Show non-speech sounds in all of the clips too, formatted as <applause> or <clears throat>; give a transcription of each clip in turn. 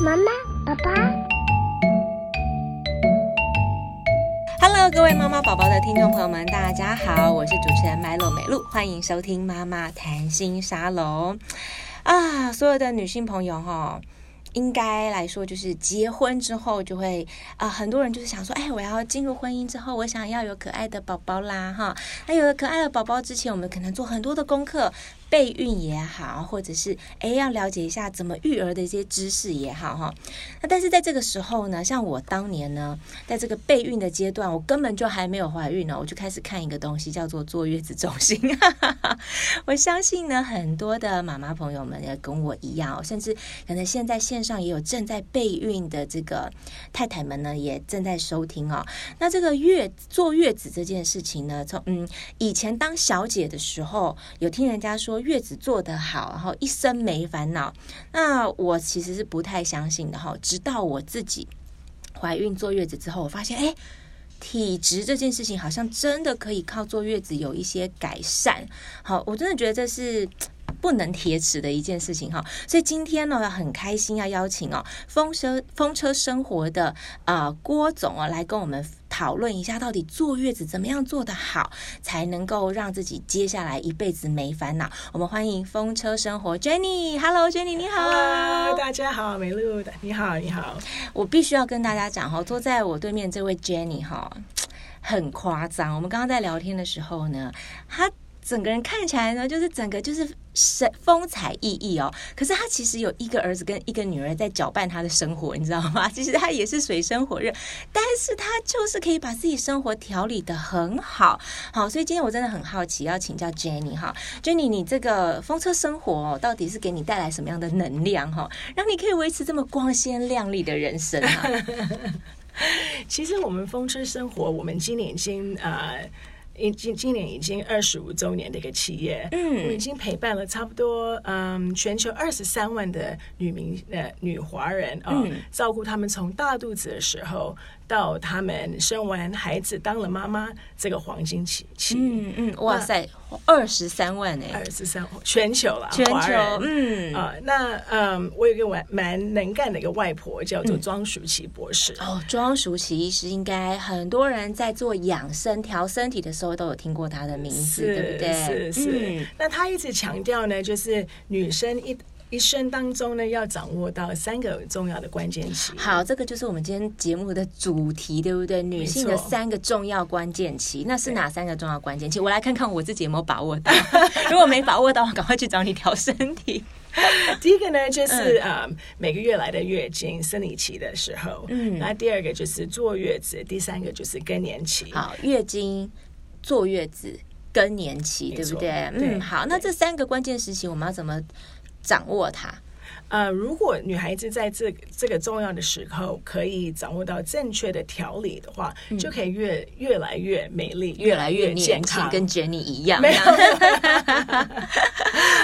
妈妈，爸爸，Hello，各位妈妈宝宝的听众朋友们，大家好，我是主持人 Milo 美露，欢迎收听妈妈谈心沙龙啊，所有的女性朋友哈。应该来说，就是结婚之后就会啊、很多人就是想说，哎，我要进入婚姻之后，我想要有可爱的宝宝啦，哈。那有了可爱的宝宝之前，我们可能做很多的功课。备孕也好，或者是诶要了解一下怎么育儿的一些知识也好哈。那但是在这个时候呢，像我当年呢，在这个备孕的阶段，我根本就还没有怀孕呢，我就开始看一个东西叫做坐月子中心。<laughs> 我相信呢，很多的妈妈朋友们也跟我一样，甚至可能现在线上也有正在备孕的这个太太们呢，也正在收听哦。那这个月坐月子这件事情呢，从嗯以前当小姐的时候，有听人家说。月子做得好，然后一生没烦恼。那我其实是不太相信的哈。直到我自己怀孕坐月子之后，我发现，哎，体质这件事情好像真的可以靠坐月子有一些改善。好，我真的觉得这是不能铁齿的一件事情哈。所以今天呢，很开心要邀请哦，风车风车生活的啊、郭总啊来跟我们。讨论一下，到底坐月子怎么样做得好，才能够让自己接下来一辈子没烦恼？我们欢迎风车生活 Jenny，Hello，Jenny，你好，Hello, 大家好，美露，你好，你好。我必须要跟大家讲哈，坐在我对面这位 Jenny 哈，很夸张。我们刚刚在聊天的时候呢，她。整个人看起来呢，就是整个就是神风采奕奕哦。可是他其实有一个儿子跟一个女儿在搅拌他的生活，你知道吗？<laughs> 其实他也是水深火热，但是他就是可以把自己生活调理得很好。好，所以今天我真的很好奇，要请教 Jenny 哈，Jenny，你这个风车生活哦，到底是给你带来什么样的能量哈，让你可以维持这么光鲜亮丽的人生啊？<laughs> 其实我们风车生活，我们今年已经呃。今今年已经二十五周年的一个企业，嗯，我已经陪伴了差不多嗯全球二十三万的女明呃女华人啊，哦嗯、照顾他们从大肚子的时候。到他们生完孩子当了妈妈，这个黄金期期，嗯嗯，哇塞，二十三万哎，二十三万全球了，全球，嗯啊，那嗯，我有一个蛮蛮能干的一个外婆，叫做庄淑琪博士。嗯、哦，庄淑琪医师应该很多人在做养生调身体的时候都有听过她的名字，对不对？是是。嗯、那她一直强调呢，就是女生一。一生当中呢，要掌握到三个重要的关键期。好，这个就是我们今天节目的主题，对不对？女性的三个重要关键期，那是哪三个重要关键期？我来看看我自己有没有把握到。如果没把握到，赶快去找你调身体。<laughs> 第一个呢，就是、嗯、呃每个月来的月经生理期的时候。嗯。那第二个就是坐月子，第三个就是更年期。好，月经、坐月子、更年期，对不对？对嗯，好。那这三个关键时期，我们要怎么？掌握它，呃，如果女孩子在这这个重要的时候可以掌握到正确的调理的话，嗯、就可以越越来越美丽，越来越年轻，跟 Jenny 一样。没有 <laughs>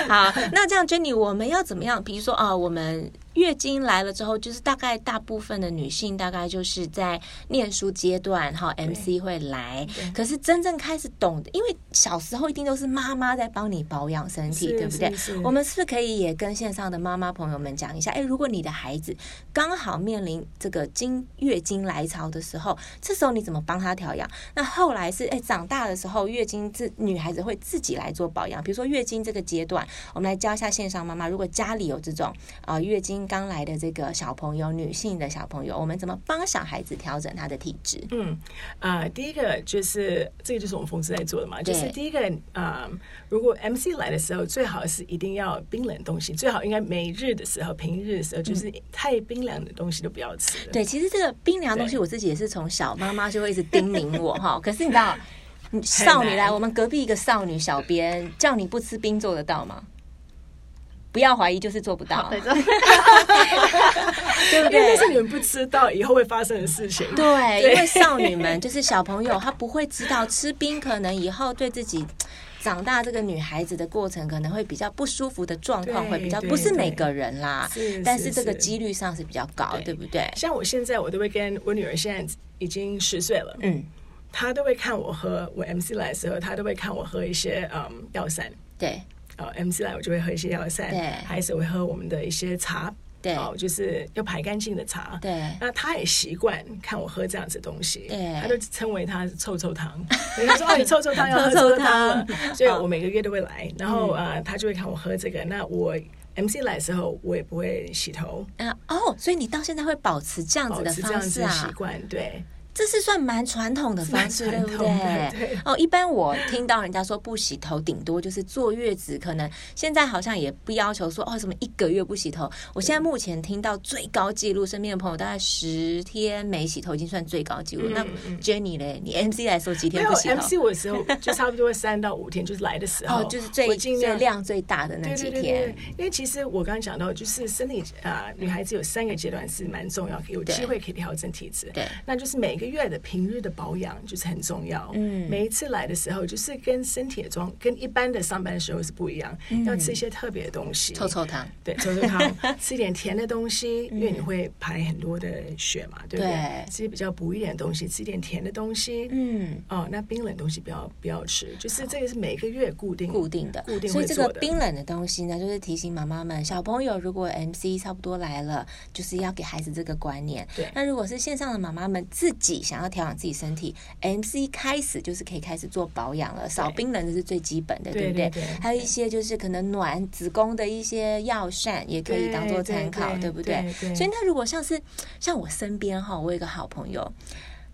好，那这样 Jenny，我们要怎么样？比如说啊，我们。月经来了之后，就是大概大部分的女性大概就是在念书阶段哈，MC 会来。可是真正开始懂的，因为小时候一定都是妈妈在帮你保养身体，对不对？我们是不是可以也跟线上的妈妈朋友们讲一下？哎，如果你的孩子刚好面临这个经月经来潮的时候，这时候你怎么帮他调养？那后来是哎长大的时候，月经自女孩子会自己来做保养。比如说月经这个阶段，我们来教一下线上妈妈，如果家里有这种啊、呃、月经。刚来的这个小朋友，女性的小朋友，我们怎么帮小孩子调整他的体质？嗯啊、呃，第一个就是这个就是我们风车在做的嘛，就是第一个啊、呃，如果 MC 来的时候，最好是一定要冰冷东西，最好应该每日的时候、平日的时候，就是太冰凉的东西都不要吃。对，其实这个冰凉东西，我自己也是从小妈妈就会一直叮咛我 <laughs> 哈。可是你知道，少女来，我们隔壁一个少女小编叫你不吃冰，做得到吗？不要怀疑，就是做不到，<laughs> 对不对？因为是你们不知道以后会发生的事情。对，因为少女们就是小朋友，她不会知道吃冰可能以后对自己长大这个女孩子的过程可能会比较不舒服的状况会比较，不是每个人啦，但是这个几率上是比较高，对不对？像我现在，我都会跟我女儿现在已经十岁了，嗯，她都会看我喝我 MC 来的时候，她都会看我喝一些嗯药膳，对。呃 MC 来，我就会喝一些药膳，对，还是会喝我们的一些茶。对，哦，就是要排干净的茶。对，那他也习惯看我喝这样子东西。对，他就称为他是臭臭汤。他说：“哦，你臭臭汤要喝 <laughs> 臭汤了。”所以 <laughs> 我每个月都会来，然后啊，他就会看我喝这个。那我 MC 来的时候，我也不会洗头。啊哦，所以你到现在会保持这样子的方式啊？习惯对。这是算蛮传统的方式，对不对？<laughs> 对哦，一般我听到人家说不洗头，顶多就是坐月子，可能现在好像也不要求说哦什么一个月不洗头。我现在目前听到最高纪录，身边的朋友大概十天没洗头已经算最高纪录。嗯、那 Jenny 嘞，你 MC 来说几天不洗头？没有 MC 我的时候就差不多三到五天，就是来的时候，<laughs> 哦，就是最最量最大的那几天。对对对对，因为其实我刚刚讲到，就是身体啊、呃，女孩子有三个阶段是蛮重要，有机会可以调整体质。对，那就是每个月的平日。的保养就是很重要。嗯，每一次来的时候，就是跟身体的状，跟一般的上班的时候是不一样。嗯、要吃一些特别的东西，臭臭糖，对，臭臭糖，<laughs> 吃一点甜的东西，因为你会排很多的血嘛，对不对？对，吃比较补一点的东西，吃一点甜的东西。嗯，哦，那冰冷东西不要不要吃，就是这个是每个月固定固定的，固定。所以这个冰冷的东西呢，就是提醒妈妈们，小朋友如果 MC 差不多来了，就是要给孩子这个观念。对，那如果是线上的妈妈们自己想要调养自己身体，MC 开始就是可以开始做保养了，少冰冷的是最基本的，对不对？还有一些就是可能暖子宫的一些药膳也可以当做参考，对不对？所以那如果像是像我身边哈，我有一个好朋友，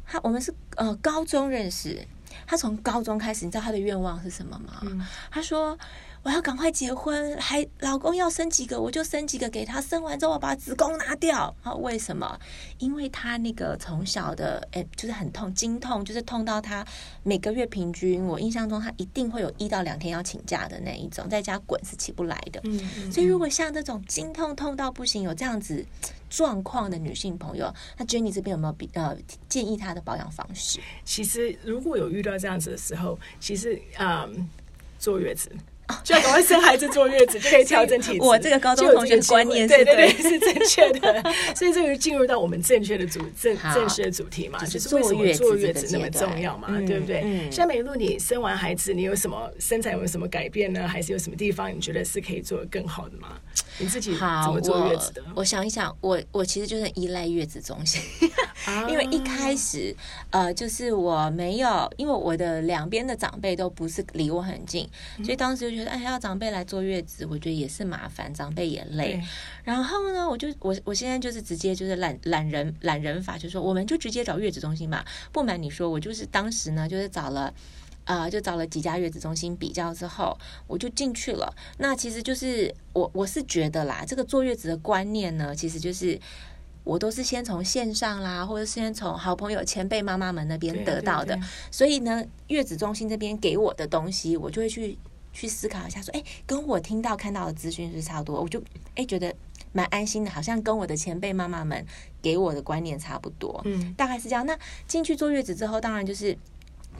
他我们是呃高中认识，他从高中开始，你知道他的愿望是什么吗？他说。我要赶快结婚，还老公要生几个我就生几个给他，生完之后我把子宫拿掉啊？为什么？因为他那个从小的诶，就是很痛，经痛，就是痛到他每个月平均，我印象中他一定会有一到两天要请假的那一种，在家滚是起不来的。嗯，嗯，嗯，所以如果像这种经痛痛到不行，有这样子状况的女性朋友，那 Jenny 这边有没有比呃建议她的保养方式？其实如果有遇到这样子的时候，其实啊，坐月子。<laughs> 就要赶快生孩子坐月子就可以调整体质。我这个高中同学观念是对对对 <laughs> 是正确的，所以这个就进入到我们正确的主正正式的主题嘛，就是为什么坐月子那么重要嘛，对不对？像美露，你生完孩子，你有什么身材有什么改变呢？还是有什么地方你觉得是可以做的更好的吗？你自己怎么坐月子的？我想一想，我我其实就是依赖月子中心，<laughs> 因为一开始呃，就是我没有，因为我的两边的长辈都不是离我很近，所以当时就觉得，哎，要长辈来坐月子，我觉得也是麻烦，长辈也累。然后呢，我就我我现在就是直接就是懒懒人懒人法，就说我们就直接找月子中心吧。不瞒你说，我就是当时呢，就是找了。啊、呃，就找了几家月子中心比较之后，我就进去了。那其实就是我我是觉得啦，这个坐月子的观念呢，其实就是我都是先从线上啦，或者先从好朋友、前辈妈妈们那边得到的。所以呢，月子中心这边给我的东西，我就会去去思考一下，说，哎，跟我听到看到的资讯是差不多，我就哎觉得蛮安心的，好像跟我的前辈妈妈们给我的观念差不多。嗯，大概是这样。那进去坐月子之后，当然就是。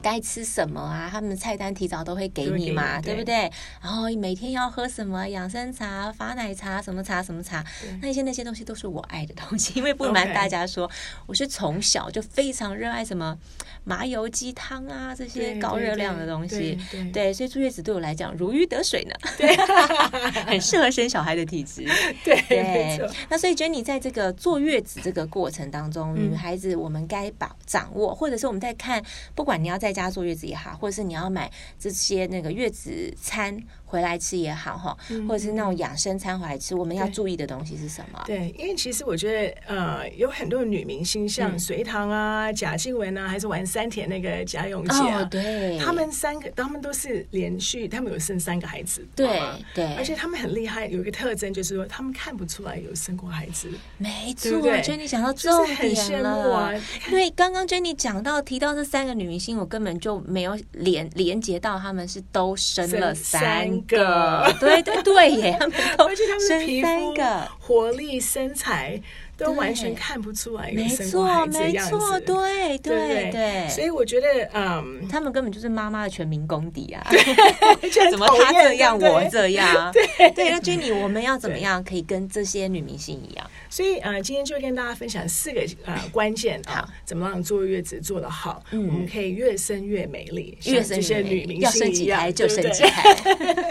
该吃什么啊？他们菜单提早都会给你嘛，对，对不对？然后每天要喝什么养生茶、发奶茶、什么茶什么茶，那些那些东西都是我爱的东西。因为不瞒大家说.我是从小就非常热爱什么麻油鸡汤啊这些高热量的东西。对，所以坐月子对我来讲如鱼得水呢，对，<laughs> 很适合生小孩的体质。<laughs> 对，对，那所以 Jenny 在这个坐月子这个过程当中，女孩子我们该把掌握，或者是我们在看，不管你要在在家坐月子也好，或者是你要买这些那个月子餐回来吃也好，哈，或者是那种养生餐回来吃，我们要注意的东西是什么？对，因为其实我觉得，呃，有很多女明星，像隋棠啊、贾静雯啊，还是玩三田那个贾永婕啊，对，他们三个，他们都是连续，他们有生三个孩子，对对，而且他们很厉害，有一个特征就是说，他们看不出来有生过孩子，没错，Jenny 讲到重点了，因为刚刚 Jenny 讲到提到这三个女明星，我根本就没有连连接到他们是都生了三个，对对对耶，<laughs> 他们都生三个，活力身材都完全看不出来有没生过孩子的样子。错，没错，对对对对。所以我觉得，嗯，他们根本就是妈妈的全民公敌啊！<laughs> <laughs> 怎么他这样，我这样？对对，那 Jenny，我们要怎么样可以跟这些女明星一样？所以，呃，今天就会跟大家分享四个呃关键啊，怎么让坐月子做得好，我们可以越生越美丽，越生越美丽，要生几胎就生几胎。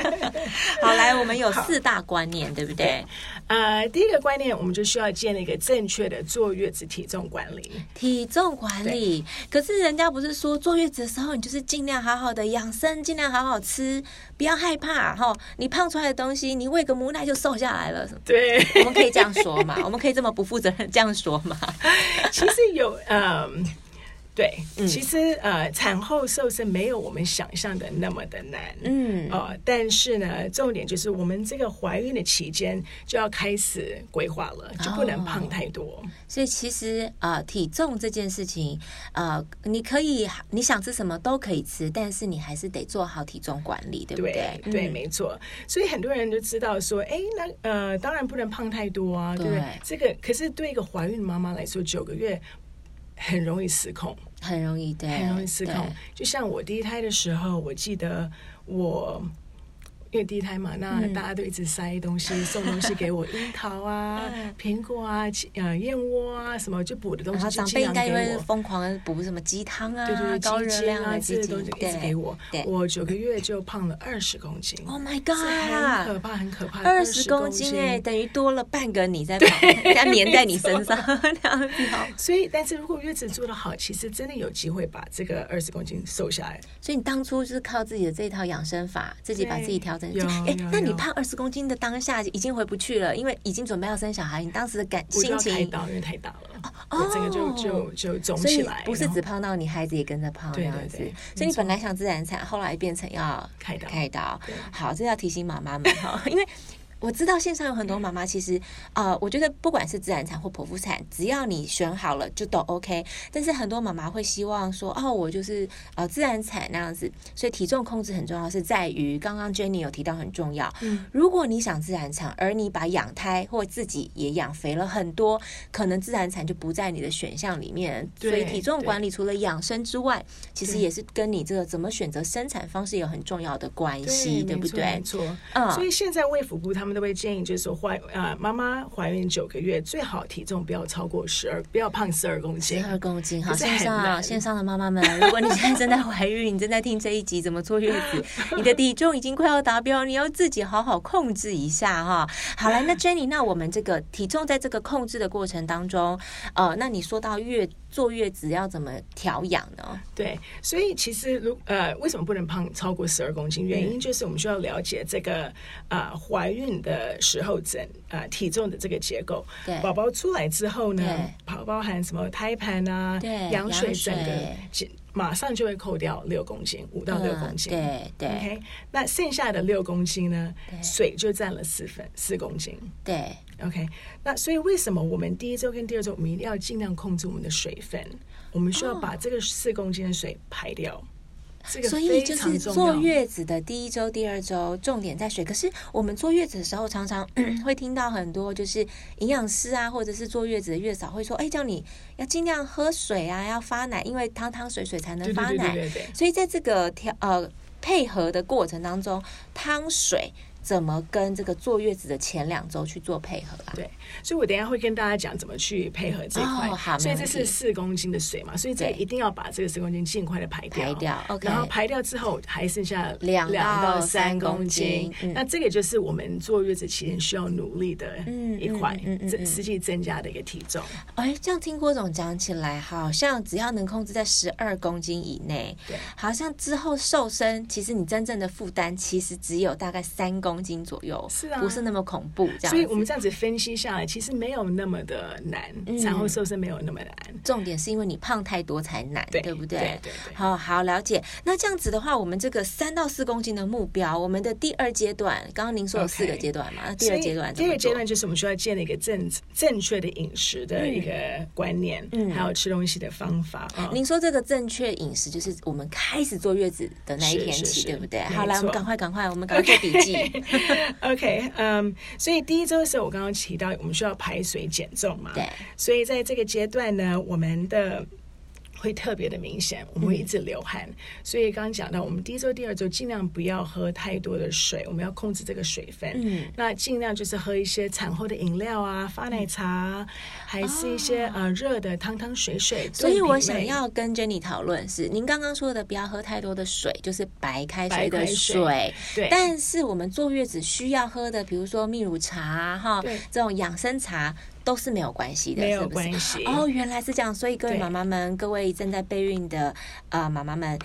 <laughs> 好，来，我们有四大观念，对不对？呃，第一个观念，我们就需要建立一个正确的坐月子体重管理。体重管理，可是人家不是说坐月子的时候，你就是尽量好好的养生，尽量好好吃，不要害怕哈。你胖出来的东西，你喂个母奶就瘦下来了。对，我们可以这样说嘛？<laughs> 我们可以这么不负责任这样说吗？<laughs> 其实有，嗯。对，其实呃，产后瘦身没有我们想象的那么的难，嗯，呃，但是呢，重点就是我们这个怀孕的期间就要开始规划了，就不能胖太多。哦、所以其实啊、呃，体重这件事情，呃，你可以你想吃什么都可以吃，但是你还是得做好体重管理，对不对？对，对嗯、没错。所以很多人就知道说，哎，那呃，当然不能胖太多啊，对不对？这个可是对一个怀孕妈妈来说，九个月很容易失控。很容易，对，很容易失控。就像我第一胎的时候，我记得我。因为第一胎嘛，那大家都一直塞东西、嗯、送东西给我，<laughs> 樱桃啊、苹果啊、呃燕窝啊什么就补的东西，然后长辈应该会疯狂的补什么鸡汤啊、对对对高热量啊这些东西一直给我。我九个月就胖了二十公斤，Oh my god，很可怕，很可怕，二十公斤哎，等于多了半个你在旁边，在粘在你身上，所以，但是如果月子做的好，其实真的有机会把这个二十公斤瘦下来。所以你当初就是靠自己的这一套养生法，自己把自己调。有，哎，那你胖二十公斤的当下已经回不去了，因为已经准备要生小孩，你当时的感心情太大，因为太大了，哦，这个就就就肿起来，不是只胖到你孩子也跟着胖这样子，所以你本来想自然产，后来变成要开刀，开刀。好，这要提醒妈妈们哈，<laughs> 因为。我知道线上有很多妈妈，其实呃，我觉得不管是自然产或剖腹产，只要你选好了就都 OK。但是很多妈妈会希望说，哦，我就是呃自然产那样子，所以体重控制很重要，是在于刚刚 Jenny 有提到很重要。嗯，如果你想自然产，而你把养胎或自己也养肥了很多，可能自然产就不在你的选项里面。所以体重管理除了养生之外，其实也是跟你这个怎么选择生产方式有很重要的关系，对，对不对？没错，嗯。所以现在卫福部他们。都会建议，就是说怀啊，妈妈怀孕九个月最好体重不要超过十二，不要胖十二公斤。十二公斤，好，线上线上的妈妈们，如果你现在正在怀孕，你正在听这一集怎么坐月子，<laughs> 你的体重已经快要达标，你要自己好好控制一下哈。好了，那 Jenny，那我们这个体重在这个控制的过程当中，呃，那你说到月坐月子要怎么调养呢？对，所以其实如呃，为什么不能胖超过十二公斤？原因就是我们需要了解这个啊、呃，怀孕的时候整啊、呃、体重的这个结构。对，宝宝出来之后呢，包包含什么胎盘啊，对，羊水整个马上就会扣掉六公斤，五到六公斤。对对。OK，那剩下的六公斤呢？水就占了四分四公斤。对。OK，那所以为什么我们第一周跟第二周，我们一定要尽量控制我们的水分？我们需要把这个四公斤的水排掉。Oh. 这个所以就是坐月子的第一周、第二周，重点在水。可是我们坐月子的时候，常常 <clears throat> 会听到很多就是营养师啊，或者是坐月子的月嫂会说：“哎，叫你要尽量喝水啊，要发奶，因为汤汤水水才能发奶。”所以在这个调呃配合的过程当中，汤水。怎么跟这个坐月子的前两周去做配合啊？对，所以我等一下会跟大家讲怎么去配合这一块。哦、好，所以这是四公斤的水嘛，所以这一定要把这个四公斤尽快的排掉。排掉，OK。然后排掉之后还剩下两到三公斤，嗯、那这个就是我们坐月子期间需要努力的一块，嗯嗯嗯嗯、实际增加的一个体重。哎，这样听郭总讲起来，好像只要能控制在十二公斤以内，对，好像之后瘦身，其实你真正的负担其实只有大概三公斤。公斤左右是啊，不是那么恐怖这样。所以我们这样子分析下来，其实没有那么的难，嗯、产后瘦身没有那么难。重点是因为你胖太多才难，对，对不对？对。好好了解。那这样子的话，我们这个三到四公斤的目标，我们的第二阶段，刚刚您说有四个阶段嘛？那.第二阶段，第二阶段就是我们需要建立一个正正确的饮食的一个观念，嗯，还有吃东西的方法。您说这个正确饮食，就是我们开始坐月子的那一天起，对不对？好，来，我们赶快赶快，我们赶快做笔记。<laughs> OK，嗯、um,，所以第一周的时候，我刚刚提到我们需要排水减重嘛，对，所以在这个阶段呢，我们的。会特别的明显，我们会一直流汗，嗯、所以刚刚讲到，我们第一周、第二周尽量不要喝太多的水，我们要控制这个水分。嗯，那尽量就是喝一些产后的饮料啊，发奶茶，嗯、还是一些、哦、呃热的汤汤水水。所以我想要跟 Jenny 讨论是，您刚刚说的不要喝太多的水，就是白开水的水。水对。但是我们坐月子需要喝的，比如说蜜乳茶哈，这种养生茶。都是没有关系的，没有关系。哦，原来是这样，所以各位妈妈们，各位正在备孕的啊、呃、妈妈们。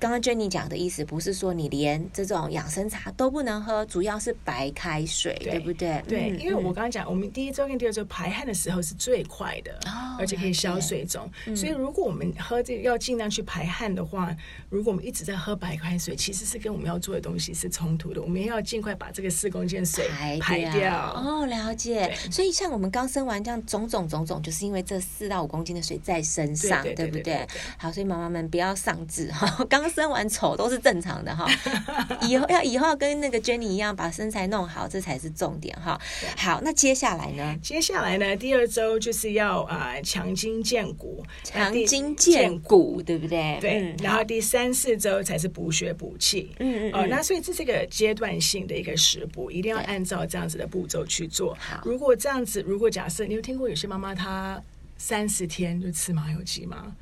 刚刚 Jenny 讲的意思不是说你连这种养生茶都不能喝，主要是白开水，对，对不对？对，嗯、因为我刚刚讲，我们第一周跟第二周排汗的时候是最快的，哦、而且可以消水肿。嗯、所以如果我们喝这个要尽量去排汗的话，如果我们一直在喝白开水，其实是跟我们要做的东西是冲突的。我们要尽快把这个四公斤水排掉。排掉哦，了解。所以像我们刚生完这样种种种种，就是因为这四到五公斤的水在身上，对不对？好，所以妈妈们不要丧志哈，刚。生完丑都是正常的哈，<laughs> 以后要以后要跟那个 Jenny 一样把身材弄好，这才是重点哈。好，那接下来呢？接下来呢？第二周就是要啊强筋健骨，强筋健骨，对不对？对。嗯、然后第三四周才是补血补气。嗯嗯。哦，那所以这是个阶段性的一个食补，一定要按照这样子的步骤去做。好，如果这样子，如果假设你有听过有些妈妈她三十天就吃麻油鸡吗？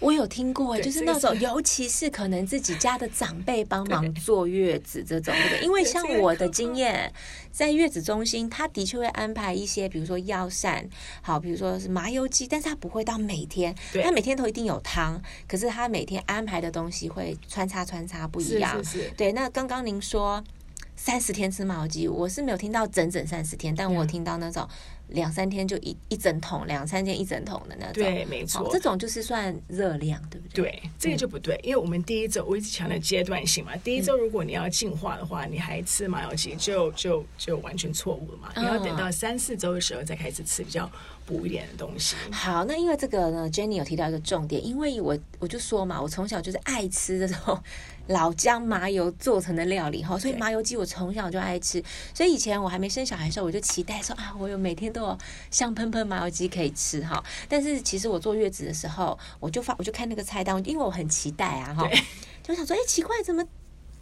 我有听过，就是那种，尤其是可能自己家的长辈帮忙坐月子这种，对不对？因为像我的经验，在月子中心，他的确会安排一些，比如说药膳，好，比如说是麻油鸡，但是他不会到每天，他每天都一定有汤，可是他每天安排的东西会穿插穿插不一样。是是是。对，那刚刚您说三十天吃麻油鸡，我是没有听到整整三十天，但我有听到那种。两三天就一一整桶，两三天一整桶的那种，对，没错，这种就是算热量，对不对？对，这个就不对，嗯、因为我们第一周我一直强调阶段性嘛，第一周如果你要进化的话，嗯、你还吃麻油鸡，就就就完全错误了嘛。嗯、你要等到三四周的时候再开始吃比较补一点的东西。好，那因为这个呢，Jenny 有提到一个重点，因为我我就说嘛，我从小就是爱吃这种。老姜麻油做成的料理哈，所以麻油鸡我从小就爱吃，所以以前我还没生小孩的时候，我就期待说啊，我有每天都有香喷喷麻油鸡可以吃哈。但是其实我坐月子的时候，我就发我就看那个菜单，因为我很期待啊哈，就想说哎，奇怪怎么？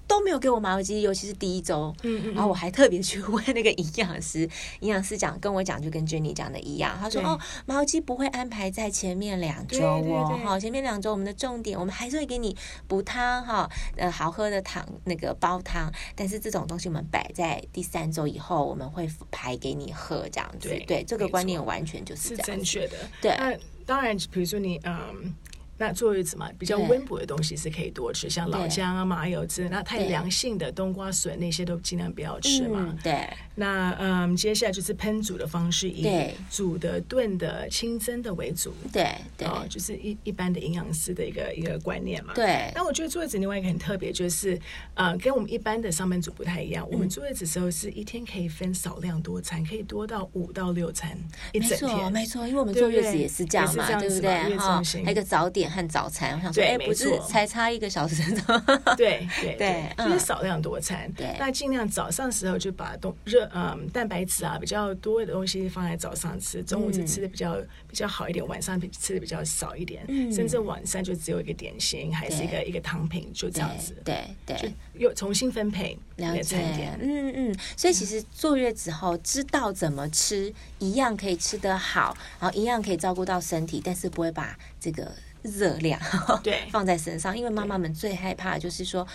都没有给我麻油鸡，尤其是第一周。嗯嗯。然后我还特别去问那个营养师，营养师讲跟我讲就跟 Jenny 讲的一样，他说哦，麻油鸡不会安排在前面两周哦，哈，前面两周我们的重点，我们还是会给你补汤哈，呃，好喝的汤那个煲汤，但是这种东西我们摆在第三周以后，我们会排给你喝这样子。对，对，这个观念完全就是这样是正确的。对，那当然，比如说你嗯。那坐月子嘛，比较温补的东西是可以多吃，像老姜啊、麻油之类。那太凉性的冬瓜笋那些都尽量不要吃嘛。对。那嗯，接下来就是烹煮的方式，以煮的、炖的、清蒸的为主。对对。哦，就是一一般的营养师的一个一个观念嘛。对。那我觉得坐月子另外一个很特别，就是呃，跟我们一般的上班族不太一样。我们坐月子时候是一天可以分少量多餐，可以多到五到六餐一整天。没错，没错，因为我们坐月子也是这样嘛，对不对？哈，还有一个早点。和早餐，我想说，哎，不是才差一个小时，<laughs> 对对对，就是少量多餐。对，那尽量早上时候就把东热嗯蛋白质啊比较多的东西放在早上吃，中午就吃的比较比较好一点，晚上吃的比较少一点，甚至晚上就只有一个点心，还是一个一个汤品，就这样子。对对，就又重新分配了解。嗯嗯，所以其实坐月子后知道怎么吃，一样可以吃得好，然后一样可以照顾到身体，但是不会把这个。热量 <laughs> 对放在身上，因为妈妈们最害怕的就是说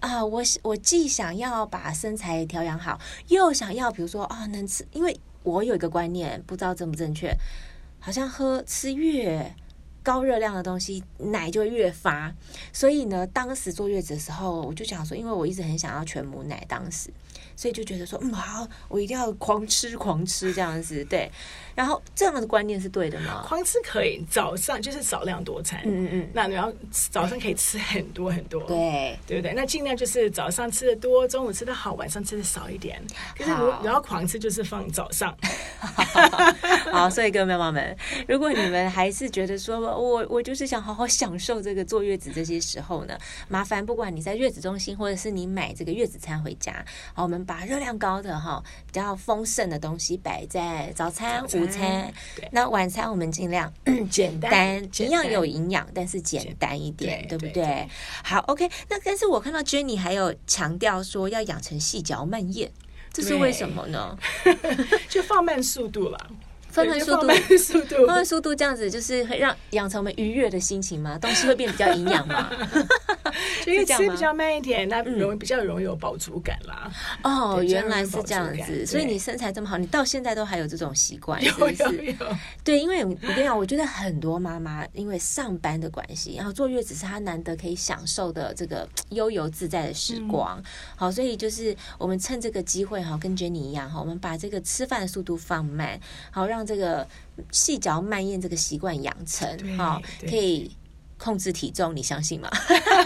啊，我我既想要把身材调养好，又想要比如说啊能吃，因为我有一个观念，不知道正不正确，好像喝吃越高热量的东西，奶就越发。所以呢，当时坐月子的时候，我就想说，因为我一直很想要全母奶，当时。所以就觉得说，嗯，好，我一定要狂吃狂吃这样子，对。然后这样的观念是对的吗？狂吃可以，早上就是少量多餐，嗯嗯嗯。那你要早上可以吃很多很多，对对不对？那尽量就是早上吃的多，中午吃的好，晚上吃的少一点。可是你要狂吃，就是放早上。<laughs> 好，所以各位妈妈们，如果你们还是觉得说我我就是想好好享受这个坐月子这些时候呢，麻烦不管你在月子中心，或者是你买这个月子餐回家，好，我们把热量高的哈比较丰盛的东西摆在早餐、午餐，那晚餐我们尽量简单，一样有营养，但是简单一点，对，对不对好，OK。那但是我看到 Jenny 还有强调说要养成细嚼慢咽。这是为什么呢？<laughs> 就放慢速度了。放慢速度，速度，放慢 <laughs> 速度，这样子就是会让养成我们愉悦的心情嘛，东西会变比较营养嘛。<laughs> 所以吃比较慢一点，那容易比较容易有饱足感啦。哦，原来是这样子，所以你身材这么好，你到现在都还有这种习惯，是不是？对，因为我跟你讲，我觉得很多妈妈因为上班的关系，然后坐月子是她难得可以享受的这个悠游自在的时光。好，所以就是我们趁这个机会哈，跟 Jenny 一样哈，我们把这个吃饭的速度放慢，好让。这个细嚼慢咽这个习惯养成，哈，可以。控制体重，你相信吗？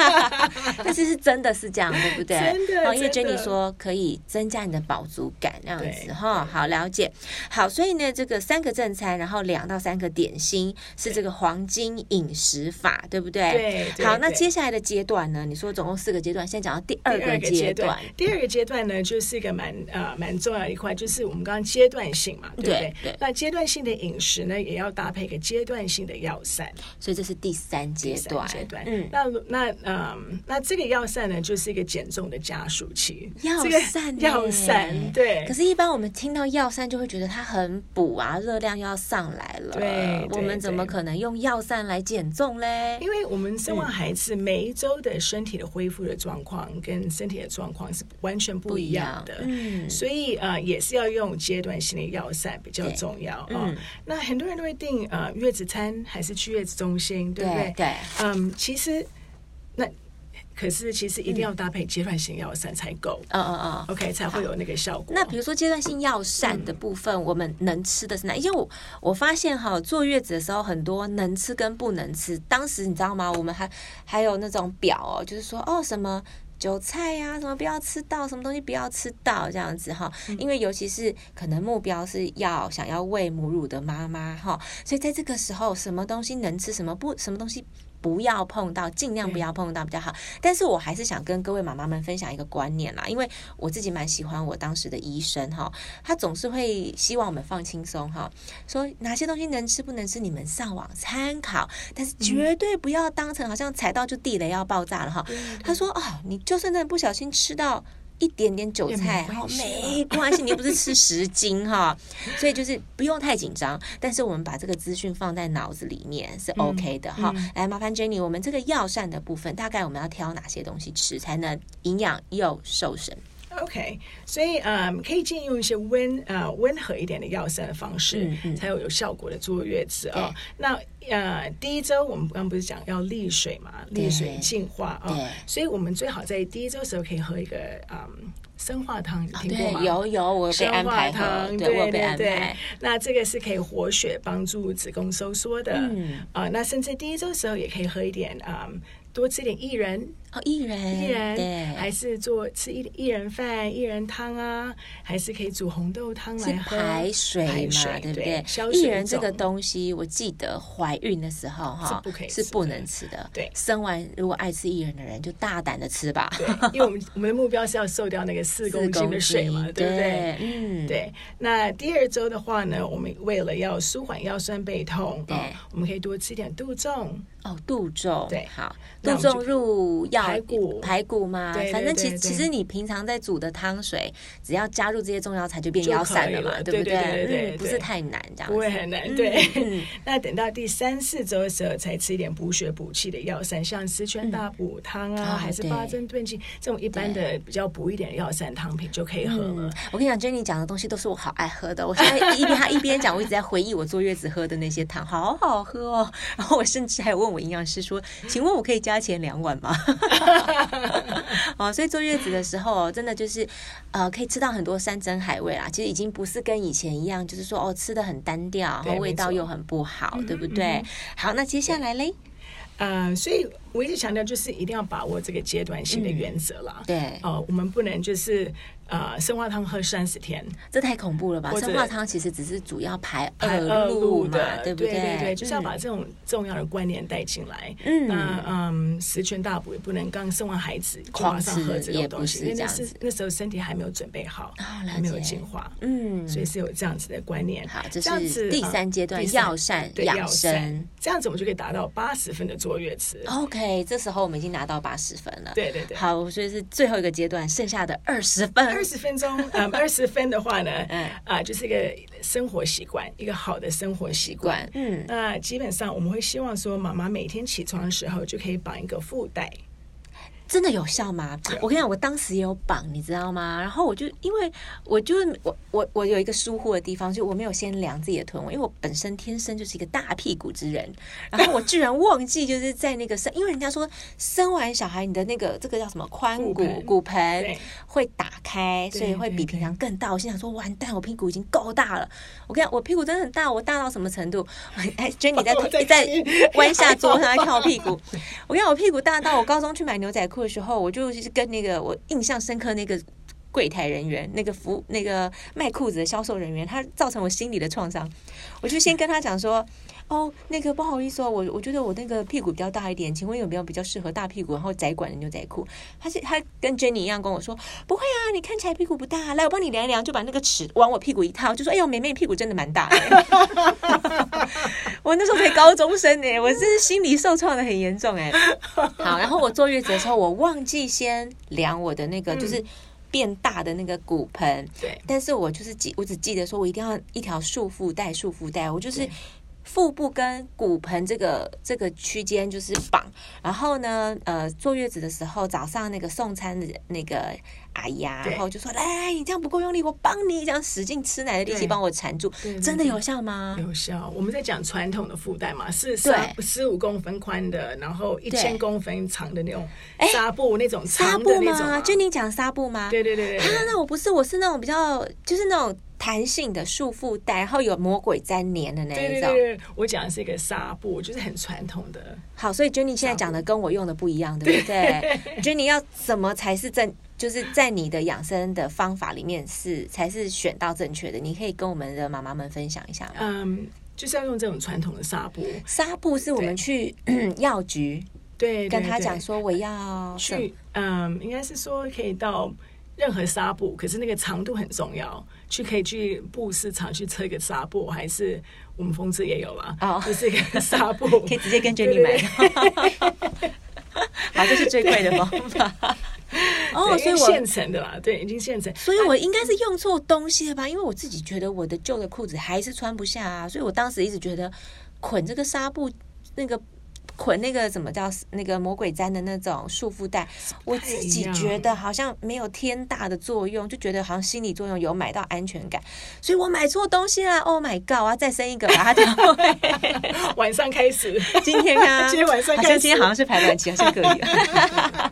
<laughs> 但是是真的是这样，对不对？真的。哦，因为 Jenny 说可以增加你的饱足感，那样子哈。好，了解。好，所以呢，这个三个正餐，然后两到三个点心，是这个黄金饮食法，对不对？对。好，那接下来的阶段呢？你说总共四个阶段，先讲到第二个阶段。第二个阶段呢，就是一个蛮呃蛮重要的一块，就是我们刚刚阶段性嘛，对不对？对。那阶段性的饮食呢，也要搭配一个阶段性的药膳，所以这是第三。阶段，阶段，嗯，那那嗯，那这个药膳呢，就是一个减重的加速器。药膳，药膳，对。可是，一般我们听到药膳，就会觉得它很补啊，热量要上来了。对，我们怎么可能用药膳来减重嘞？因为我们生完孩子每一周的身体的恢复的状况跟身体的状况是完全不一样的。嗯，所以呃，也是要用阶段性的药膳比较重要啊。那很多人都会订呃月子餐，还是去月子中心，对不对？对。嗯，其实那可是其实一定要搭配阶段性药膳才够。嗯嗯嗯，OK 才会有那个效果。那比如说阶段性药膳的部分，我们能吃的是哪？因为我我发现哈，坐月子的时候很多能吃跟不能吃。当时你知道吗？我们还还有那种表哦，就是说哦什么韭菜呀，什么不要吃到，什么东西不要吃到这样子哈。因为尤其是可能目标是要想要喂母乳的妈妈哈，所以在这个时候，什么东西能吃，什么不，什么东西。不要碰到，尽量不要碰到比较好。但是我还是想跟各位妈妈们分享一个观念啦，因为我自己蛮喜欢我当时的医生哈，他总是会希望我们放轻松哈，说哪些东西能吃不能吃，你们上网参考，但是绝对不要当成好像踩到就地雷要爆炸了哈。他说哦，你就算真的不小心吃到。一点点韭菜，没关系，你又不是吃十斤哈，<laughs> 所以就是不用太紧张。但是我们把这个资讯放在脑子里面是 OK 的哈。来，麻烦 Jenny，我们这个药膳的部分，大概我们要挑哪些东西吃才能营养又瘦身？OK，所以嗯，可以建议用一些温呃温和一点的药膳的方式，嗯嗯、才有有效果的坐月子啊。对那呃，第一周我们刚刚不是讲要利水嘛，利水净化啊，对所以我们最好在第一周的时候可以喝一个嗯生化汤，你听过吗？有有，我被安排汤，对对对，对。那这个是可以活血、帮助子宫收缩的，嗯啊、呃，那甚至第一周的时候也可以喝一点啊。嗯多吃点薏仁哦，薏仁，薏仁，对，还是做吃薏薏仁饭、薏仁汤啊，还是可以煮红豆汤来喝排水嘛，对不对？薏仁这个东西，我记得怀孕的时候哈，是不可以，是不能吃的。对，生完如果爱吃薏仁的人就大胆的吃吧。对，因为我们我们的目标是要瘦掉那个四公斤的水嘛，对不对？嗯，对。那第二周的话呢，我们为了要舒缓腰酸背痛，对，我们可以多吃点杜仲。哦，杜仲，对，好，杜仲入药排骨排骨嘛，反正其其实你平常在煮的汤水，只要加入这些中药材就变腰膳了嘛，对不对？对对，不是太难这样，不会很难。对，<laughs> 那等到第三四周的时候，才吃一点补血补气的药膳，像十全大补汤啊，还是八珍炖鸡这种一般的比较补一点的药膳汤品就可以喝了。我跟你讲，Jenny 讲的东西都是我好爱喝的，我现在一边他一边讲，我一直在回忆我坐月子喝的那些汤，好好喝哦。然后我甚至还有问。我营养师说：“请问我可以加钱两碗吗？” <laughs> <laughs> 哦，所以坐月子的时候，真的就是呃，可以吃到很多山珍海味啦。其实已经不是跟以前一样，就是说哦，吃的很单调，然后味道又很不好，对，对不对？嗯嗯、好，那接下来嘞，呃，所以我一直强调，就是一定要把握这个阶段性的原则啦。嗯、对，呃，我们不能就是。呃，生化汤喝三十天，这太恐怖了吧？生化汤其实只是主要排排恶露的，对不对？对对对，就是要把这种重要的观念带进来。嗯，那嗯，十全大补也不能刚生完孩子马上喝这种东西，因为那是那时候身体还没有准备好，还没有进化。嗯，所以是有这样子的观念。好，这是第三阶段药膳养生，这样子我们就可以达到八十分的坐月子。OK，这时候我们已经拿到八十分了。对对对，好，所以是最后一个阶段，剩下的二十分。二十分钟，嗯，<laughs> 二十分的话呢，嗯，啊，就是一个生活习惯，一个好的生活习惯，嗯，那基本上我们会希望说，妈妈每天起床的时候就可以绑一个腹带。真的有效吗？我跟你讲，我当时也有绑，你知道吗？然后我就因为我就我我我有一个疏忽的地方，就我没有先量自己的臀围，因为我本身天生就是一个大屁股之人，然后我居然忘记就是在那个生，因为人家说生完小孩你的那个这个叫什么髋骨骨盆会打开，所以会比平常更大。我心想说完蛋，我屁股已经够大了。我跟你讲，我屁股真的很大，我大到什么程度？<laughs> 哎，Jenny 在 <laughs> 在 <laughs> 弯下桌上来看我屁股。我跟你讲，我屁股大到我高中去买牛仔裤。的时候，我就是跟那个我印象深刻那个柜台人员，那个服那个卖裤子的销售人员，他造成我心理的创伤。我就先跟他讲说：“哦，那个不好意思哦，我我觉得我那个屁股比较大一点，请问有没有比较适合大屁股然后窄管的牛仔裤？”他是他跟 Jenny 一样跟我说：“不会啊，你看起来屁股不大，来我帮你量一量，就把那个尺往我屁股一套，就说：‘哎呦，妹妹屁股真的蛮大。’ <laughs> 我那时候才高中生呢，我真是心理受创的很严重哎。好，然后我坐月子的时候，我忘记先量我的那个就是变大的那个骨盆，对，但是我就是记，我只记得说我一定要一条束缚带，束缚带，我就是。腹部跟骨盆这个这个区间就是绑，然后呢，呃，坐月子的时候，早上那个送餐的那个阿姨啊，然后就说：“来，你这样不够用力，我帮你这样使劲吃奶的力气帮我缠住，真的有效吗？”有效。我们在讲传统的腹带嘛，是十十五公分宽的，然后一千公分长的那种纱布，那种纱布吗？就你讲纱布吗？对对对对。啊，那我不是，我是那种比较，就是那种。弹性的束缚带，然后有魔鬼粘黏的那一种。对对对，我讲的是一个纱布，就是很传统的。好，所以 Jenny 现在讲的跟我用的不一样，对不对？Jenny 要怎么才是正？就是在你的养生的方法里面是才是选到正确的？你可以跟我们的妈妈们分享一下吗？嗯，就是要用这种传统的纱布。纱布是我们去 <clears throat> 药局对跟他讲说我要去，嗯，应该是说可以到。任何纱布，可是那个长度很重要。去可以去布市场去测一个纱布，还是我们风车也有了，哦，就是一个纱布，<laughs> 可以直接跟 Jenny 买。<laughs> 好，这是最贵的方法。<laughs> 哦，所以我现成的啦，对，已经现成。所以我应该是用错东西了吧？因为我自己觉得我的旧的裤子还是穿不下啊，所以我当时一直觉得捆这个纱布那个。捆那个怎么叫那个魔鬼毡的那种束缚带，我自己觉得好像没有天大的作用，就觉得好像心理作用有买到安全感，所以我买错东西啦。Oh my god！我要再生一个把它调回。晚上开始，今天啊，今天晚上今天好像是排卵期，好像可以。<laughs>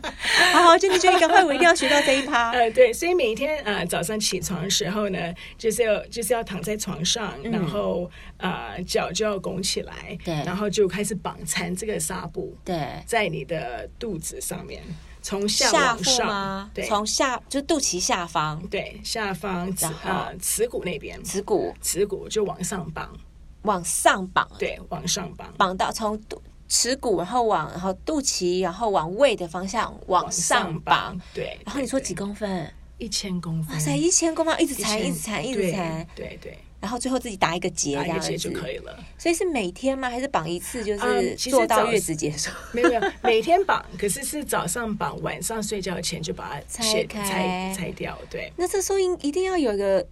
好好，真的觉得赶快，我一定要学到这一趴。<laughs> 呃，对，所以每一天啊、呃，早上起床的时候呢，就是要就是要躺在床上，嗯、然后啊、呃，脚就要拱起来，对，然后就开始绑缠这个。纱布对，在你的肚子上面，从下往上，对，从下就肚脐下方，对，下方子啊，耻骨那边，耻骨，耻骨就往上绑，往上绑，对，往上绑，绑到从肚耻骨，然后往然后肚脐，然后往胃的方向往上绑，对。然后你说几公分？一千公分，哇塞，一千公分，一直缠，一直缠，一直缠，对对。然后最后自己打一个结，打一个结就可以了。所以是每天吗？还是绑一次就是做到月子结束？嗯、没有没有，每天绑，可是是早上绑，晚上睡觉前就把它拆开拆拆掉。对，那这时候应一定要有一个。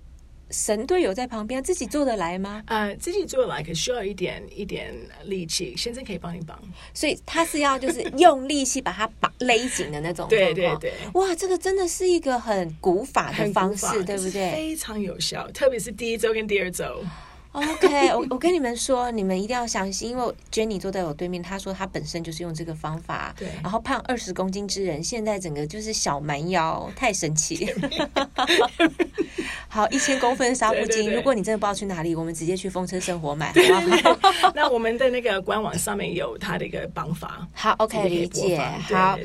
神队友在旁边，自己做得来吗？呃，自己做得来，可需要一点一点力气。先生可以帮你绑，所以他是要就是用力气把它绑勒紧的那种。<laughs> 对对对，哇，这个真的是一个很古法的方式，对不对？非常有效，特别是第一周跟第二周。OK，我我跟你们说，你们一定要相信，因为 Jenny 坐在我对面，她说她本身就是用这个方法，对，然后胖二十公斤之人，现在整个就是小蛮腰，太神奇。<laughs> 好，一千公分纱布巾，如果你真的不知道去哪里，我们直接去风车生活买，好不好？那我们的那个官网上面有它的一个绑法。<laughs> 好，OK，理解。好，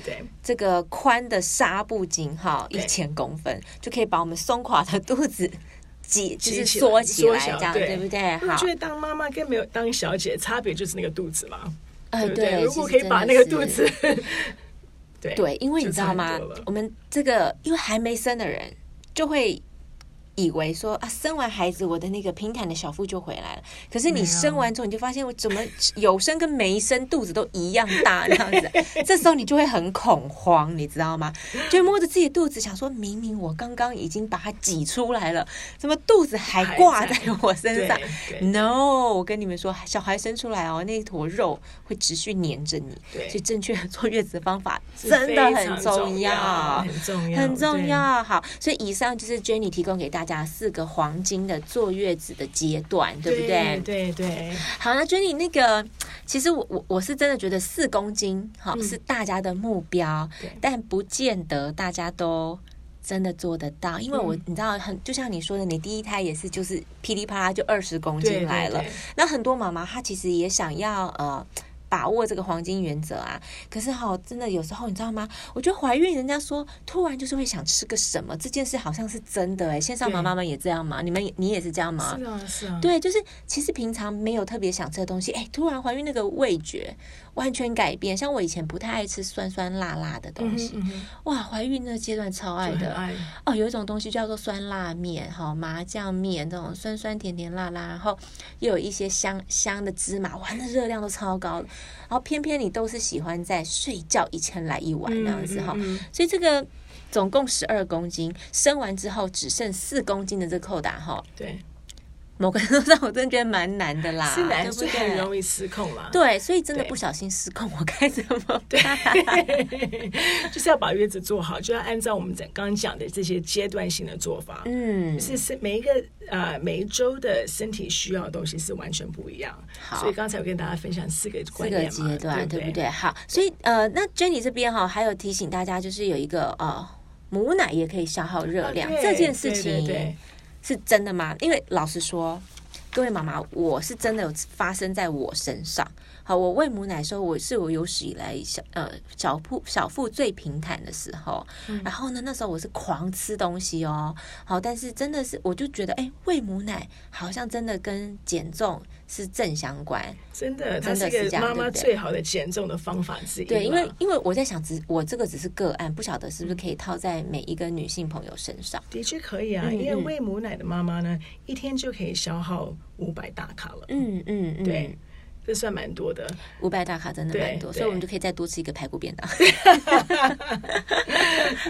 这个宽的纱布巾哈，一千公分就可以把我们松垮的肚子。挤就是缩起来这样，对不对？好，我觉得当妈妈跟没有当小姐差别就是那个肚子嘛，对不对？如果可以把那个肚子，对对，因为你知道吗？<laughs> 我们这个因为还没生的人就会。以为说啊，生完孩子我的那个平坦的小腹就回来了。可是你生完之后，你就发现我怎么有生跟没生肚子都一样大这样子。这时候你就会很恐慌，你知道吗？<laughs> 就摸着自己的肚子，想说明明我刚刚已经把它挤出来了，怎么肚子还挂在我身上？No，我跟你们说，小孩生出来哦，那一坨肉会持续黏着你。对，所以正确坐月子的方法真的很重要，很重要，很重要。好，所以以上就是 Jenny 提供给大家。加四个黄金的坐月子的阶段，对不对？对对。好，那 Jenny 那个，其实我我我是真的觉得四公斤好、嗯、是大家的目标，但不见得大家都真的做得到，因为我、嗯、你知道很就像你说的，你第一胎也是就是噼里啪啦就二十公斤来了，那很多妈妈她其实也想要呃。把握这个黄金原则啊！可是哈，真的有时候你知道吗？我觉得怀孕，人家说突然就是会想吃个什么，这件事好像是真的哎。线上妈妈们也这样吗？你们你也是这样吗？是啊，是啊。对，就是其实平常没有特别想吃的东西，哎，突然怀孕那个味觉完全改变。像我以前不太爱吃酸酸辣辣的东西，嗯嗯、哇，怀孕那个阶段超爱的爱哦。有一种东西叫做酸辣面，哈，麻酱面这种酸酸甜甜辣辣，然后又有一些香香的芝麻，哇，那热量都超高。然后偏偏你都是喜欢在睡觉以前来一碗那样子哈，嗯嗯嗯、所以这个总共十二公斤，生完之后只剩四公斤的这个扣打哈，对。某个程度上，我真的觉得蛮难的啦，是难，所以很容易失控啦。对，所以真的不小心失控，我该怎么办？对，<laughs> 就是要把月子做好，就要按照我们刚刚讲的这些阶段性的做法。嗯，是是每一个呃每一周的身体需要的东西是完全不一样。好，所以刚才我跟大家分享四个观念嘛，四个阶段，对不对？好，所以呃，那 Jenny 这边哈，还有提醒大家，就是有一个呃，母奶也可以消耗热量这件事情。是真的吗？因为老实说，各位妈妈，我是真的有发生在我身上。好，我喂母奶的时候，我是我有史以来小呃小腹小腹最平坦的时候。嗯、然后呢，那时候我是狂吃东西哦。好，但是真的是，我就觉得，哎，喂母奶好像真的跟减重是正相关。真的，真的是这样，妈妈最好的减重的方法之一。对，因为因为我在想，只我这个只是个案，不晓得是不是可以套在每一个女性朋友身上。的确可以啊，因为喂母奶的妈妈呢，一天就可以消耗五百大卡了。嗯嗯嗯，对。这算蛮多的，五百大卡真的蛮多，所以我们就可以再多吃一个排骨便当。<laughs>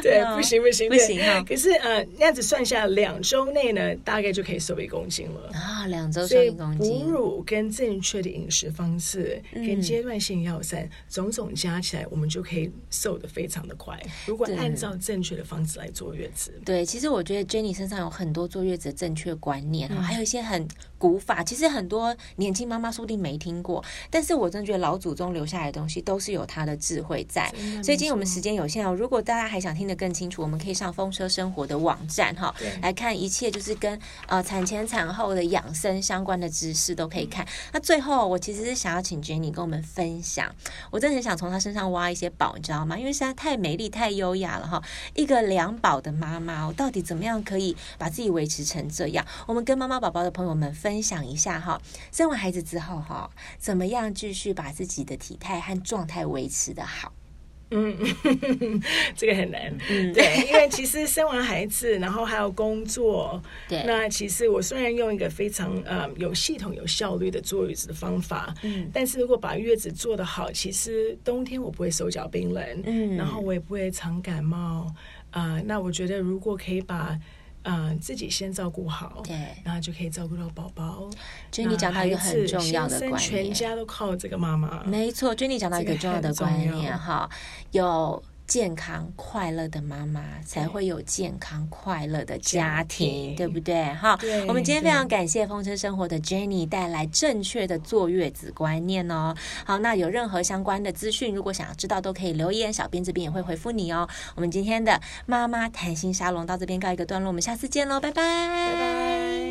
对，不行不行不行哈！可是呃，那样子算下两周内呢，大概就可以瘦一公斤了啊，两周瘦一公斤。哺乳跟正确的饮食方式跟阶段性药膳，种种加起来，我们就可以瘦的非常的快。如果按照正确的方式来坐月子，对，其实我觉得 Jenny 身上有很多坐月子的正确观念，还有一些很古法，其实很多年轻妈妈说不定没听过，但是我真的觉得老祖宗留下来的东西都是有他的智慧在。所以今天我们时间有限哦，如果大家还想听得更清楚，我们可以上风车生活的网站哈，来看一切就是跟呃产前产后的养生相关的知识都可以看。那最后我其实是想要请 Jenny 跟我们分享，我真的很想从她身上挖一些宝，你知道吗？因为实在太美丽太优雅了哈，一个两宝的妈妈，我到底怎么样可以把自己维持成这样？我们跟妈妈宝宝的朋友们分享一下哈，生完孩子之后哈，怎么样继续把自己的体态和状态维持的好？嗯，<laughs> 这个很难。嗯，对，因为其实生完孩子，然后还有工作，<laughs> 对，那其实我虽然用一个非常呃有系统、有效率的坐月子的方法，嗯，但是如果把月子做得好，其实冬天我不会手脚冰冷，嗯，然后我也不会常感冒，啊、呃，那我觉得如果可以把嗯、呃，自己先照顾好，对，然后就可以照顾到宝宝。Jenny 讲到一个很重要的观念，全家都靠这个妈妈。没错，Jenny 讲到一个重要的观念哈，有健康快乐的妈妈，才会有健康快乐的家庭，对不对？哈，我们今天非常感谢风车生活的 Jenny 带来正确的坐月子观念哦。好，那有任何相关的资讯，如果想要知道，都可以留言，小编这边也会回复你哦。我们今天的妈妈谈心沙龙到这边告一个段落，我们下次见喽，拜拜，拜拜。